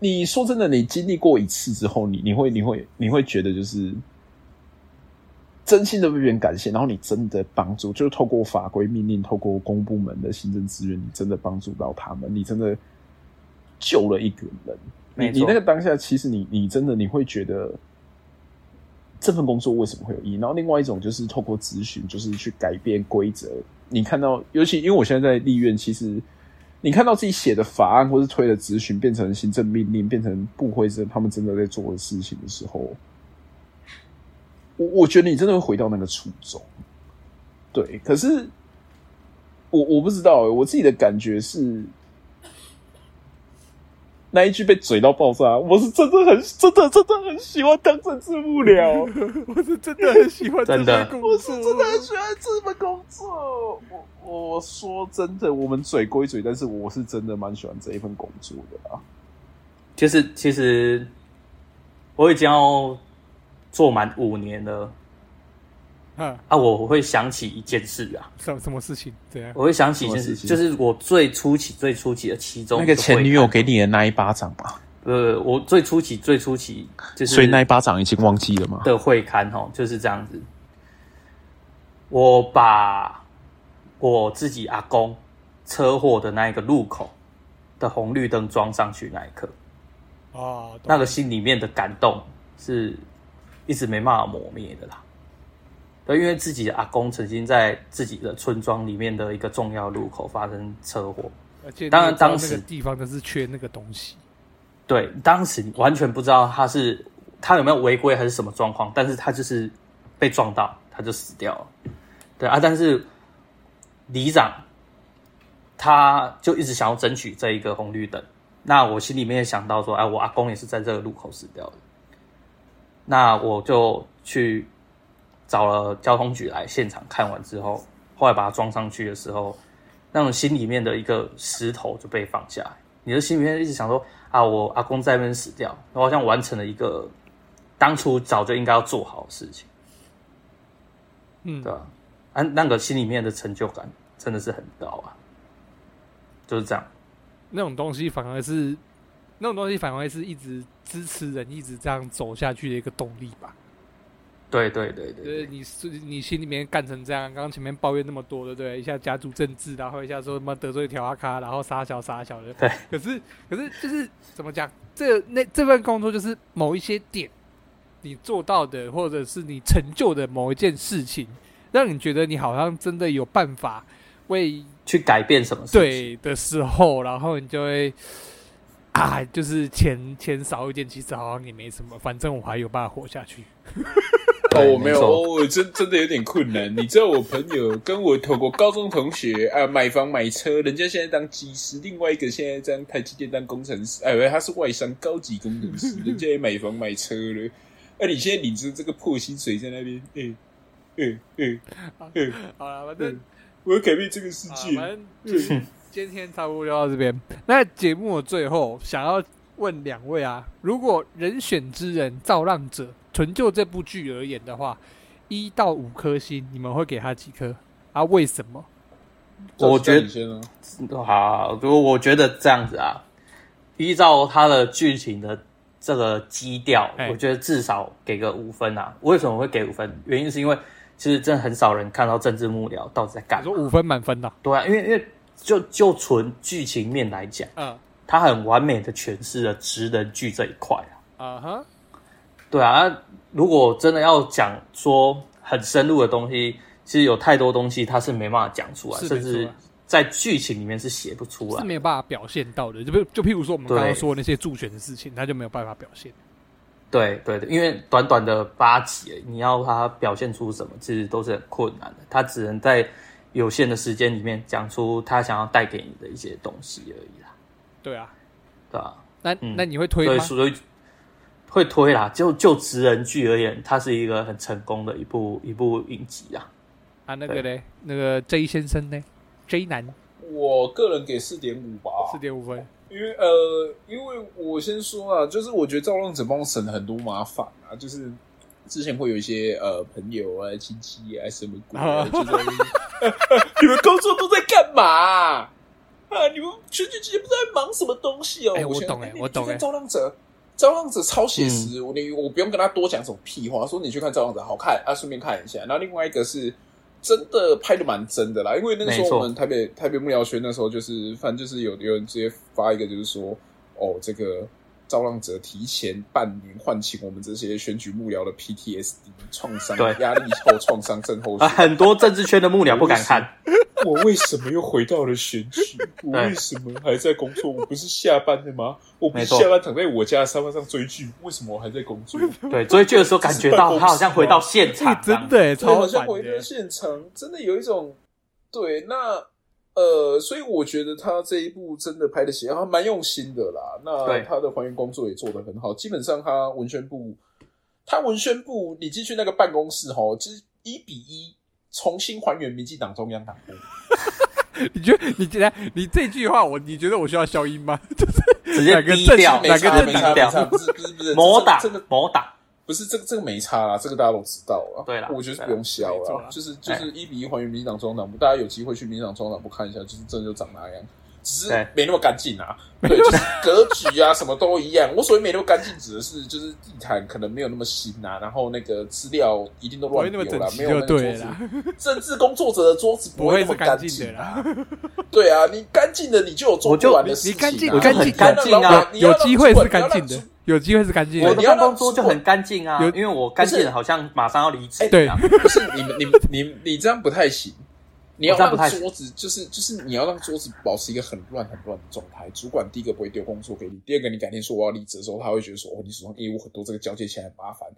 你说真的，你经历过一次之后，你你会你会你会觉得就是真心的为别人感谢，然后你真的帮助，就是透过法规命令，透过公部门的行政资源，你真的帮助到他们，你真的救了一个人。你你那个当下，其实你你真的你会觉得这份工作为什么会有意义？然后另外一种就是透过咨询，就是去改变规则。你看到，尤其因为我现在在立院，其实。你看到自己写的法案，或是推的咨询变成行政命令，变成部会是他们真的在做的事情的时候，我我觉得你真的会回到那个初衷。对，可是我我不知道，我自己的感觉是。那一句被嘴到爆炸，我是真的很、真的、真的很喜欢当政治幕僚，[laughs] 我是真的很喜欢这份工作，我是真的很喜欢这份工作。我我说真的，我们嘴归嘴，但是我是真的蛮喜欢这一份工作的啊。就是，其实我已经要做满五年了。啊，啊！我会想起一件事啊，什什么事情？对啊，我会想起一件事，就是我最初期、最初期的其中那个前女友给你的那一巴掌吧。呃，我最初期、最初期就是，所以那一巴掌已经忘记了吗？的会刊哦，就是这样子。我把我自己阿公车祸的那一个路口的红绿灯装上去那一刻，哦，那个心里面的感动是一直没办法磨灭的啦。对，因为自己的阿公曾经在自己的村庄里面的一个重要路口发生车祸，而且当然当时地方都是缺那个东西。对，当时完全不知道他是他有没有违规还是什么状况，但是他就是被撞到，他就死掉了。对啊，但是里长他就一直想要争取这一个红绿灯，那我心里面也想到说，哎，我阿公也是在这个路口死掉的，那我就去。找了交通局来现场看完之后，后来把它装上去的时候，那种心里面的一个石头就被放下来。你的心里面一直想说啊，我阿公在那边死掉，我好像完成了一个当初早就应该要做好的事情，嗯，对吧？啊，那个心里面的成就感真的是很高啊，就是这样。那种东西反而是，那种东西反而是一直支持人一直这样走下去的一个动力吧。对对对对，就是你是你心里面干成这样，刚刚前面抱怨那么多，对不对？一下家族政治，然后一下说什么得罪条阿卡，然后杀小杀小的。对，可是可是就是怎么讲？这那这份工作就是某一些点你做到的，或者是你成就的某一件事情，让你觉得你好像真的有办法为去改变什么事情对的时候，然后你就会啊，就是钱钱少一点，其实好像也没什么，反正我还有办法活下去。哦，我没有，我，真真的有点困难。你知道我朋友跟我同过高中同学啊，买房买车，人家现在当技师，另外一个现在在台积电当工程师，哎，他是外商高级工程师，[laughs] 人家也买房买车了。哎，你现在领着这个破薪水在那边，哎哎哎哎，好了，反正我要改变这个世界。反正今天差不多就到这边。那节目的最后，想要问两位啊，如果人选之人造浪者。纯就这部剧而言的话，一到五颗星，你们会给他几颗？啊，为什么？我觉得，好，如果我觉得这样子啊，依照他的剧情的这个基调，我觉得至少给个五分啊。为什么会给五分？原因是因为其实真的很少人看到政治幕僚到底在干嘛。说五分满分的，对啊，因为因为就就纯剧情面来讲，嗯，他很完美的诠释了职能剧这一块啊。啊哈。对啊，如果真的要讲说很深入的东西，其实有太多东西他是没办法讲出来，甚至在剧情里面是写不出来，是没有办法表现到的。就比就譬如说我们刚刚说的那些助选的事情，他就没有办法表现。对对对，因为短短的八集，你要他表现出什么，其实都是很困难的。他只能在有限的时间里面讲出他想要带给你的一些东西而已啦。对啊，对啊，那、嗯、那你会推吗？会推啦，就就职人剧而言，它是一个很成功的一部一部影集啊。啊，那个呢？那个 J 先生呢？J 男，我个人给四点五吧，四点五分。因为呃，因为我先说啊，就是我觉得造浪者帮我省了很多麻烦啊，就是之前会有一些呃朋友啊、亲戚啊什么鬼啊，[laughs] 就在 [laughs] 你们工作都在干嘛啊？你们全剧集不知道在忙什么东西哦？哎，我懂哎，我懂哎，造浪者。造浪者超写实，我、嗯、你我不用跟他多讲什么屁话，说你去看造浪者好看啊，顺便看一下。然后另外一个是真的拍的蛮真的啦，因为那个时候我们台北台北幕僚圈那时候就是，反正就是有有人直接发一个就是说，哦，这个造浪者提前半年唤醒我们这些选举幕僚的 PTSD 创伤压力后创伤症候群，[laughs] 很多政治圈的幕僚不敢看。[laughs] 我为什么又回到了选举？[laughs] 我为什么还在工作？我不是下班了吗？我不是下班躺在我家的沙发上追剧，为什么我还在工作？对，追剧的时候感觉到他好像回到现场，真的，超好像回到现场，真的有一种对。那呃，所以我觉得他这一部真的拍的写，他蛮用心的啦。那他的还原工作也做得很好，基本上他文宣部，他文宣部，你进去那个办公室吼，其实一比一。重新还原民进党中央党部，[laughs] 你觉得？你觉得？你这句话，我你觉得我需要消音吗？[laughs] 就是直接低调，哪个没差？没差，不是不是不是，[laughs] 魔党，真的魔党不是这个这个没差啦，这个大家都知道啊。对啦，我觉得是不用消了，就是就是一比一还原民进党中央党部，大家有机会去民进党中央党部看一下，就是真的就长那样。只是没那么干净啊，对，[laughs] 就是格局啊，什么都一样。我所谓没那么干净，指的是就是地毯可能没有那么新啊，然后那个资料一定都乱丢了，没有那个桌子。政治工作者的桌子不会那么干净啊。对啊，你干净的你就有做不完的事情。你干净，干净，干净啊！有机会是干净的，有机会是干净的。我的办公桌就很干净啊，因为我干净的好像马上要离职。对，不是你们，你你你这样不太行。你要让桌子，就是就是你要让桌子保持一个很乱很乱的状态。主管第一个不会丢工作给你，第二个你改天说我要离职的时候，他会觉得说哦，你手上业务很多，这个交接起来很麻烦。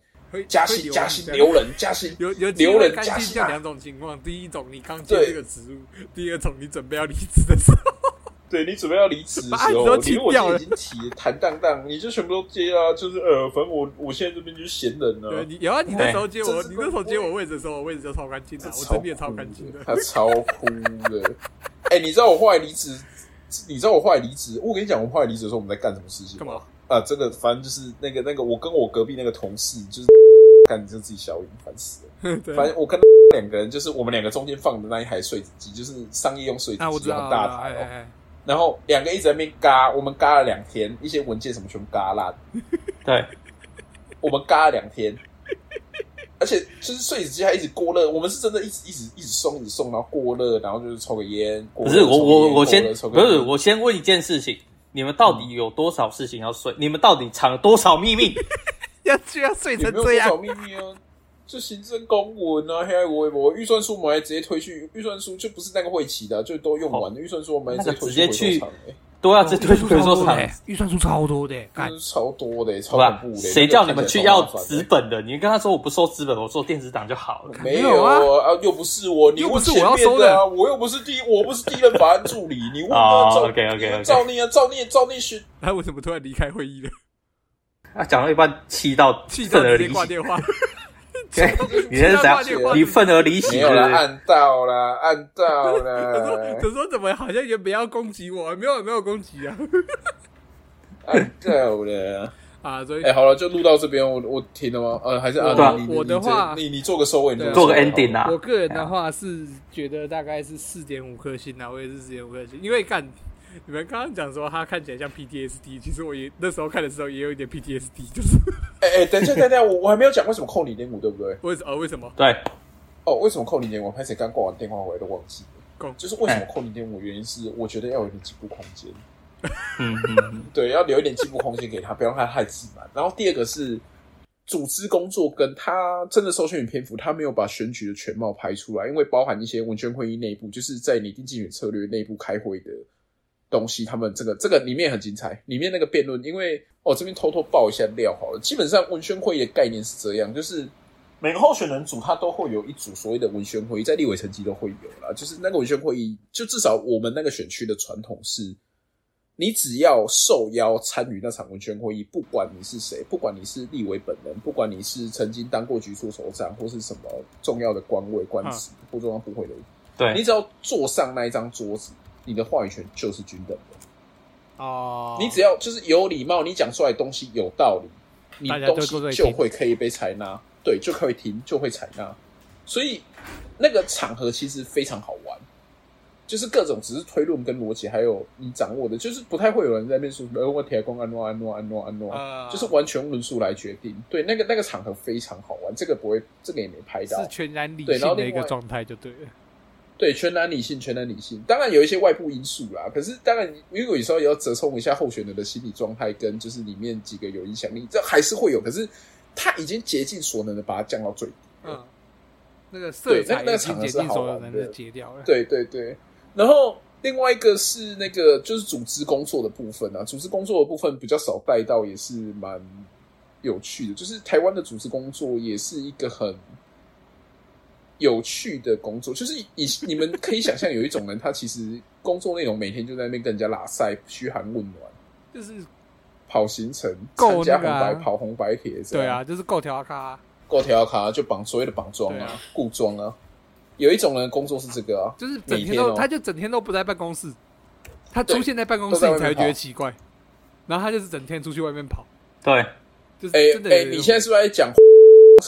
加薪加薪留人加薪有有留人加薪，这两种情况。第一种你刚接这个职务，第二种你准备要离职的时候。对，你准备要离职的时候，[laughs] 你如果已经提坦荡荡，你就全部都接啊，就是呃，反正我我现在这边就是闲人了。对，你有啊，你那时候接我，你那时候接我位置的时候，我位置就超干净的，我整理也超干净的。他超酷的。哎，你知道我后来离职？你知道我后来离职？我跟你讲，我后来离职的时候我们在干什么事情？干嘛？啊，真的，反正就是那个那个，我跟我隔壁那个同事，就是干你就自己消音，烦死了。[laughs] 反正我跟两个人，就是我们两个中间放的那一台碎纸机，就是商业用碎纸机，很大台哦。然后两个一直在那边嘎，我们嘎了两天，一些文件什么全部嘎烂。对，我们嘎了两天，而且就是碎纸机还一直过热，我们是真的一直一直一直送一直送，然后过热，然后就是抽个烟。不是我我我先不是我先问一件事情，你们到底有多少事情要睡？嗯、你们到底藏了多少秘密？[laughs] 要居然睡成这样？有没有多少秘密啊？就行政公文啊，还有我我预算书，我们还直接推去预算书，就不是那个会期的，就都用完了。预算书我们还直接推去会场。对啊，这对回收厂预算书超多的，超多的，超恐怖的。谁叫你们去要纸本的？你跟他说我不收纸本，我收电子档就好了。没有啊，又不是我，你问前面的啊，我又不是第，我不是第一任法案助理，你 [laughs] 问我 OK OK，照念啊，照念，照念选。他为什么突然离开会议了？他讲到一半，气到气愤而离席。挂电话。[laughs] 你是怎样？你愤而离席了？按到了，按到了。[laughs] 他说：“怎么好像也不要攻击我？没有，没有攻击啊。[laughs] ”按到了啊！所以，哎，好了，就录到这边。我我停了吗？呃，还是啊？我的话，你你做个收尾，做个 ending 啊。我个人的话是觉得大概是四点五颗星啊，我也是四点五颗星，因为干。[laughs] 你们刚刚讲说他看起来像 PTSD，其实我也那时候看的时候也有一点 PTSD，就是。哎哎，等一下等一下，我我还没有讲为什么扣零点五，对不对？为什么？为什么？对。哦，为什么扣零点五？拍谁刚挂完电话回来都忘记了。就是为什么扣零点五？原因是我觉得要有一点进步空间。[laughs] 嗯嗯。对，要留一点进步空间给他，不要让他太自满。然后第二个是组织工作，跟他真的受选举篇幅，他没有把选举的全貌拍出来，因为包含一些文宣会议内部，就是在拟定竞选策略内部开会的。东西，他们这个这个里面很精彩，里面那个辩论，因为哦这边偷偷爆一下料好了，基本上文宣会议的概念是这样，就是每个候选人组他都会有一组所谓的文宣会议，在立委层级都会有啦，就是那个文宣会议，就至少我们那个选区的传统是，你只要受邀参与那场文宣会议，不管你是谁，不管你是立委本人，不管你是曾经当过局处首长或是什么重要的官位官职或中央部会的人，对，你只要坐上那一张桌子。你的话语权就是均等的哦。你只要就是有礼貌，你讲出来的东西有道理，你东西就会可以被采纳，对，就可以听，就会采纳。所以那个场合其实非常好玩，就是各种只是推论跟逻辑，还有你掌握的，就是不太会有人在那边说，呃，我铁公安诺安诺安诺安诺，就是完全论述来决定。对，那个那个场合非常好玩，这个不会，这个也没拍到，是全然理性的一个状态，就对了。对，全然理性，全然理性。当然有一些外部因素啦，可是当然，如果有时候也要折冲一下候选人的心理状态，跟就是里面几个有影响力，这还是会有。可是他已经竭尽所能的把它降到最低。嗯，那个色彩那个场合是好玩的，截掉了。对对对。然后另外一个是那个就是组织工作的部分啊，组织工作的部分比较少带到，也是蛮有趣的。就是台湾的组织工作也是一个很。有趣的工作，[laughs] 就是以你们可以想象，有一种人，他其实工作内容每天就在那边跟人家拉塞、嘘寒问暖，就是跑行程、参加红白、跑红白帖。对啊，就是够条卡，够条卡就绑所谓的绑桩啊、固桩啊。有一种人工作是这个啊，就是整天都他就整天都不在办公室，他出现在办公室你才会觉得奇怪。然后他就是整天出去外面跑，对，就是哎哎，你现在是不是在讲？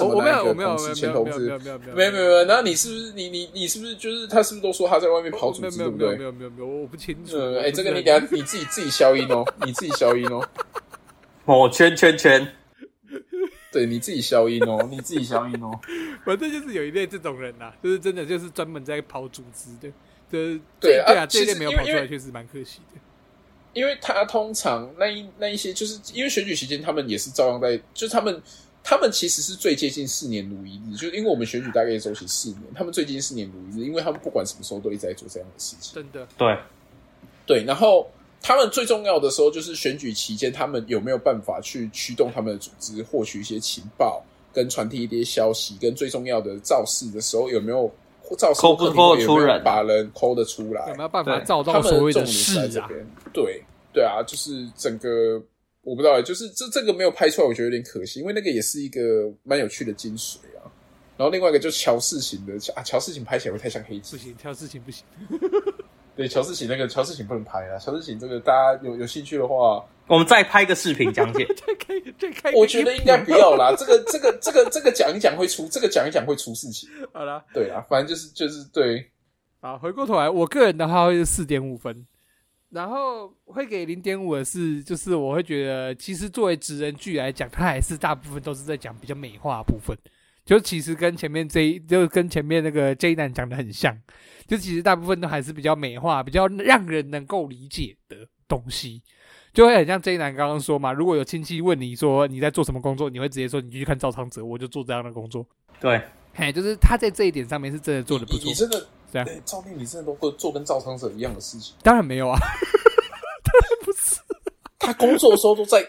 我没有，我没有，没有，没有，没有，没有，没有，没有，没有。然后你是不是你你你是不是就是他是不是都说他在外面跑组织，对不对？没有，没有，没有，我不清楚。哎，这个你等下你自己自己消音哦，你自己消音哦。[laughs] 哦，圈圈圈，对，你自己消音哦，你自己消音哦。[laughs] 反正就是有一类这种人呐，就是真的就是专门在跑组织的，就是对对啊，这一类没有跑出来，确实蛮可惜的。因为他通常那一那一些，就是因为选举期间，他们也是照样在，就是他们。他们其实是最接近四年如一日，就是因为我们选举大概周期四年，他们最接近四年如一日，因为他们不管什么时候都一直在做这样的事情。真的，对，对。然后他们最重要的时候就是选举期间，他们有没有办法去驱动他们的组织，获取一些情报，跟传递一些消息，跟最重要的造势的时候有没有造势，抠不抠出人，把人抠得出来，有没有办法造到所谓的势啊？对，对啊，就是整个。我不知道，就是这这个没有拍出来，我觉得有点可惜，因为那个也是一个蛮有趣的精髓啊。然后另外一个就是乔四情的啊，乔四情拍起来会太像黑子，不行，乔四情不行。[laughs] 对，乔四情那个乔四情不能拍啊，乔四情这个大家有有兴趣的话，我们再拍个视频讲解。[laughs] 再开再开，我觉得应该不要啦。这个这个这个这个讲一讲会出，这个讲一讲会出事情。好啦，对啊，反正就是就是对。好，回过头来，我个人的话会是四点五分。然后会给零点五的是，就是我会觉得，其实作为职人剧来讲，它还是大部分都是在讲比较美化的部分，就其实跟前面这一，就跟前面那个 J 男讲的很像，就其实大部分都还是比较美化、比较让人能够理解的东西，就会很像 J 男刚刚说嘛，如果有亲戚问你说你在做什么工作，你会直接说你继续看赵昌泽，我就做这样的工作。对，嘿，就是他在这一点上面是真的做的不错，你真的。对，赵丽，你真的都会做跟赵昌泽一样的事情？当然没有啊，[laughs] 不是，他工作的时候都在，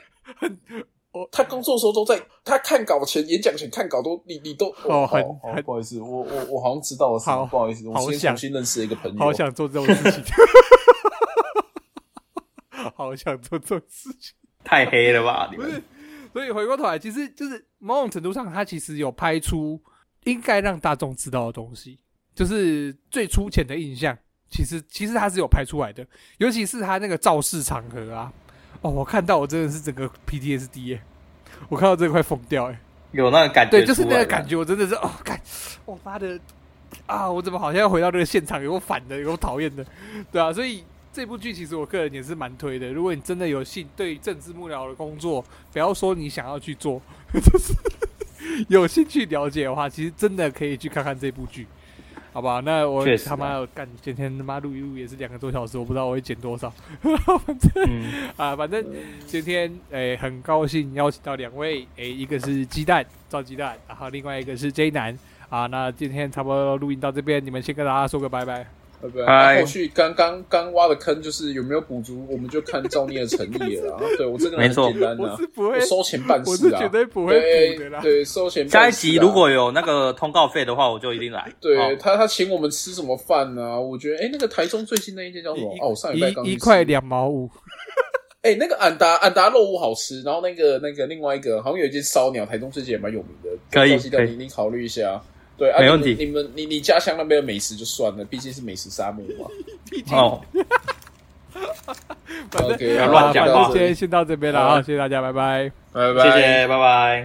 [laughs] 我他工作的时候都在，他看稿前、演讲前看稿都，你你都哦很哦很不好意思，我我我好像知道了什么，不好意思，我先想重新认识了一个朋友，好想做这种事情，[laughs] 好想做这种事情。太黑了吧？你不是们，所以回过头来，其实就是某种程度上，他其实有拍出应该让大众知道的东西，就是最粗浅的印象。其实，其实他是有拍出来的，尤其是他那个造势场合啊，哦，我看到我真的是整个 PTSD 耶，我看到这个快疯掉哎，有那个感觉，对，就是那个感觉，我真的是哦，感，我妈的啊，我怎么好像要回到这个现场，有反的，有讨厌的，对啊，所以。这部剧其实我个人也是蛮推的。如果你真的有兴对政治幕僚的工作，不要说你想要去做，[laughs] 就是有兴趣了解的话，其实真的可以去看看这部剧，好吧？那我他妈要干，今天他妈录一录也是两个多小时，我不知道我会剪多少。反正、嗯、[laughs] 啊，反正今天诶、欸、很高兴邀请到两位，诶、欸、一个是鸡蛋赵鸡蛋，然后另外一个是 J 男啊。那今天差不多录音到这边，你们先跟大家说个拜拜。对不对？那后续刚刚刚挖的坑，就是有没有补足，我们就看造孽的诚意了啦。[laughs] 对我这个很简单的，我收钱办事啊，绝对不会补的啦。对，收钱。下一集如果有那个通告费的话，我就一定来。对他，他请我们吃什么饭呢？我觉得，哎，那个台中最近那一间叫什么？哦，上礼拜刚一块两毛五。哎，那个安达安达肉屋好吃，然后那个那个另外一个好像有一间烧鸟，台中最近也蛮有名的。可以，你你考虑一下。对，没问题。你们，你你家乡那边的美食就算了，毕竟是美食沙漠嘛。哦。反正不要乱讲话。今天先到这边了啊，谢谢大家，拜拜，拜拜，谢谢，拜拜。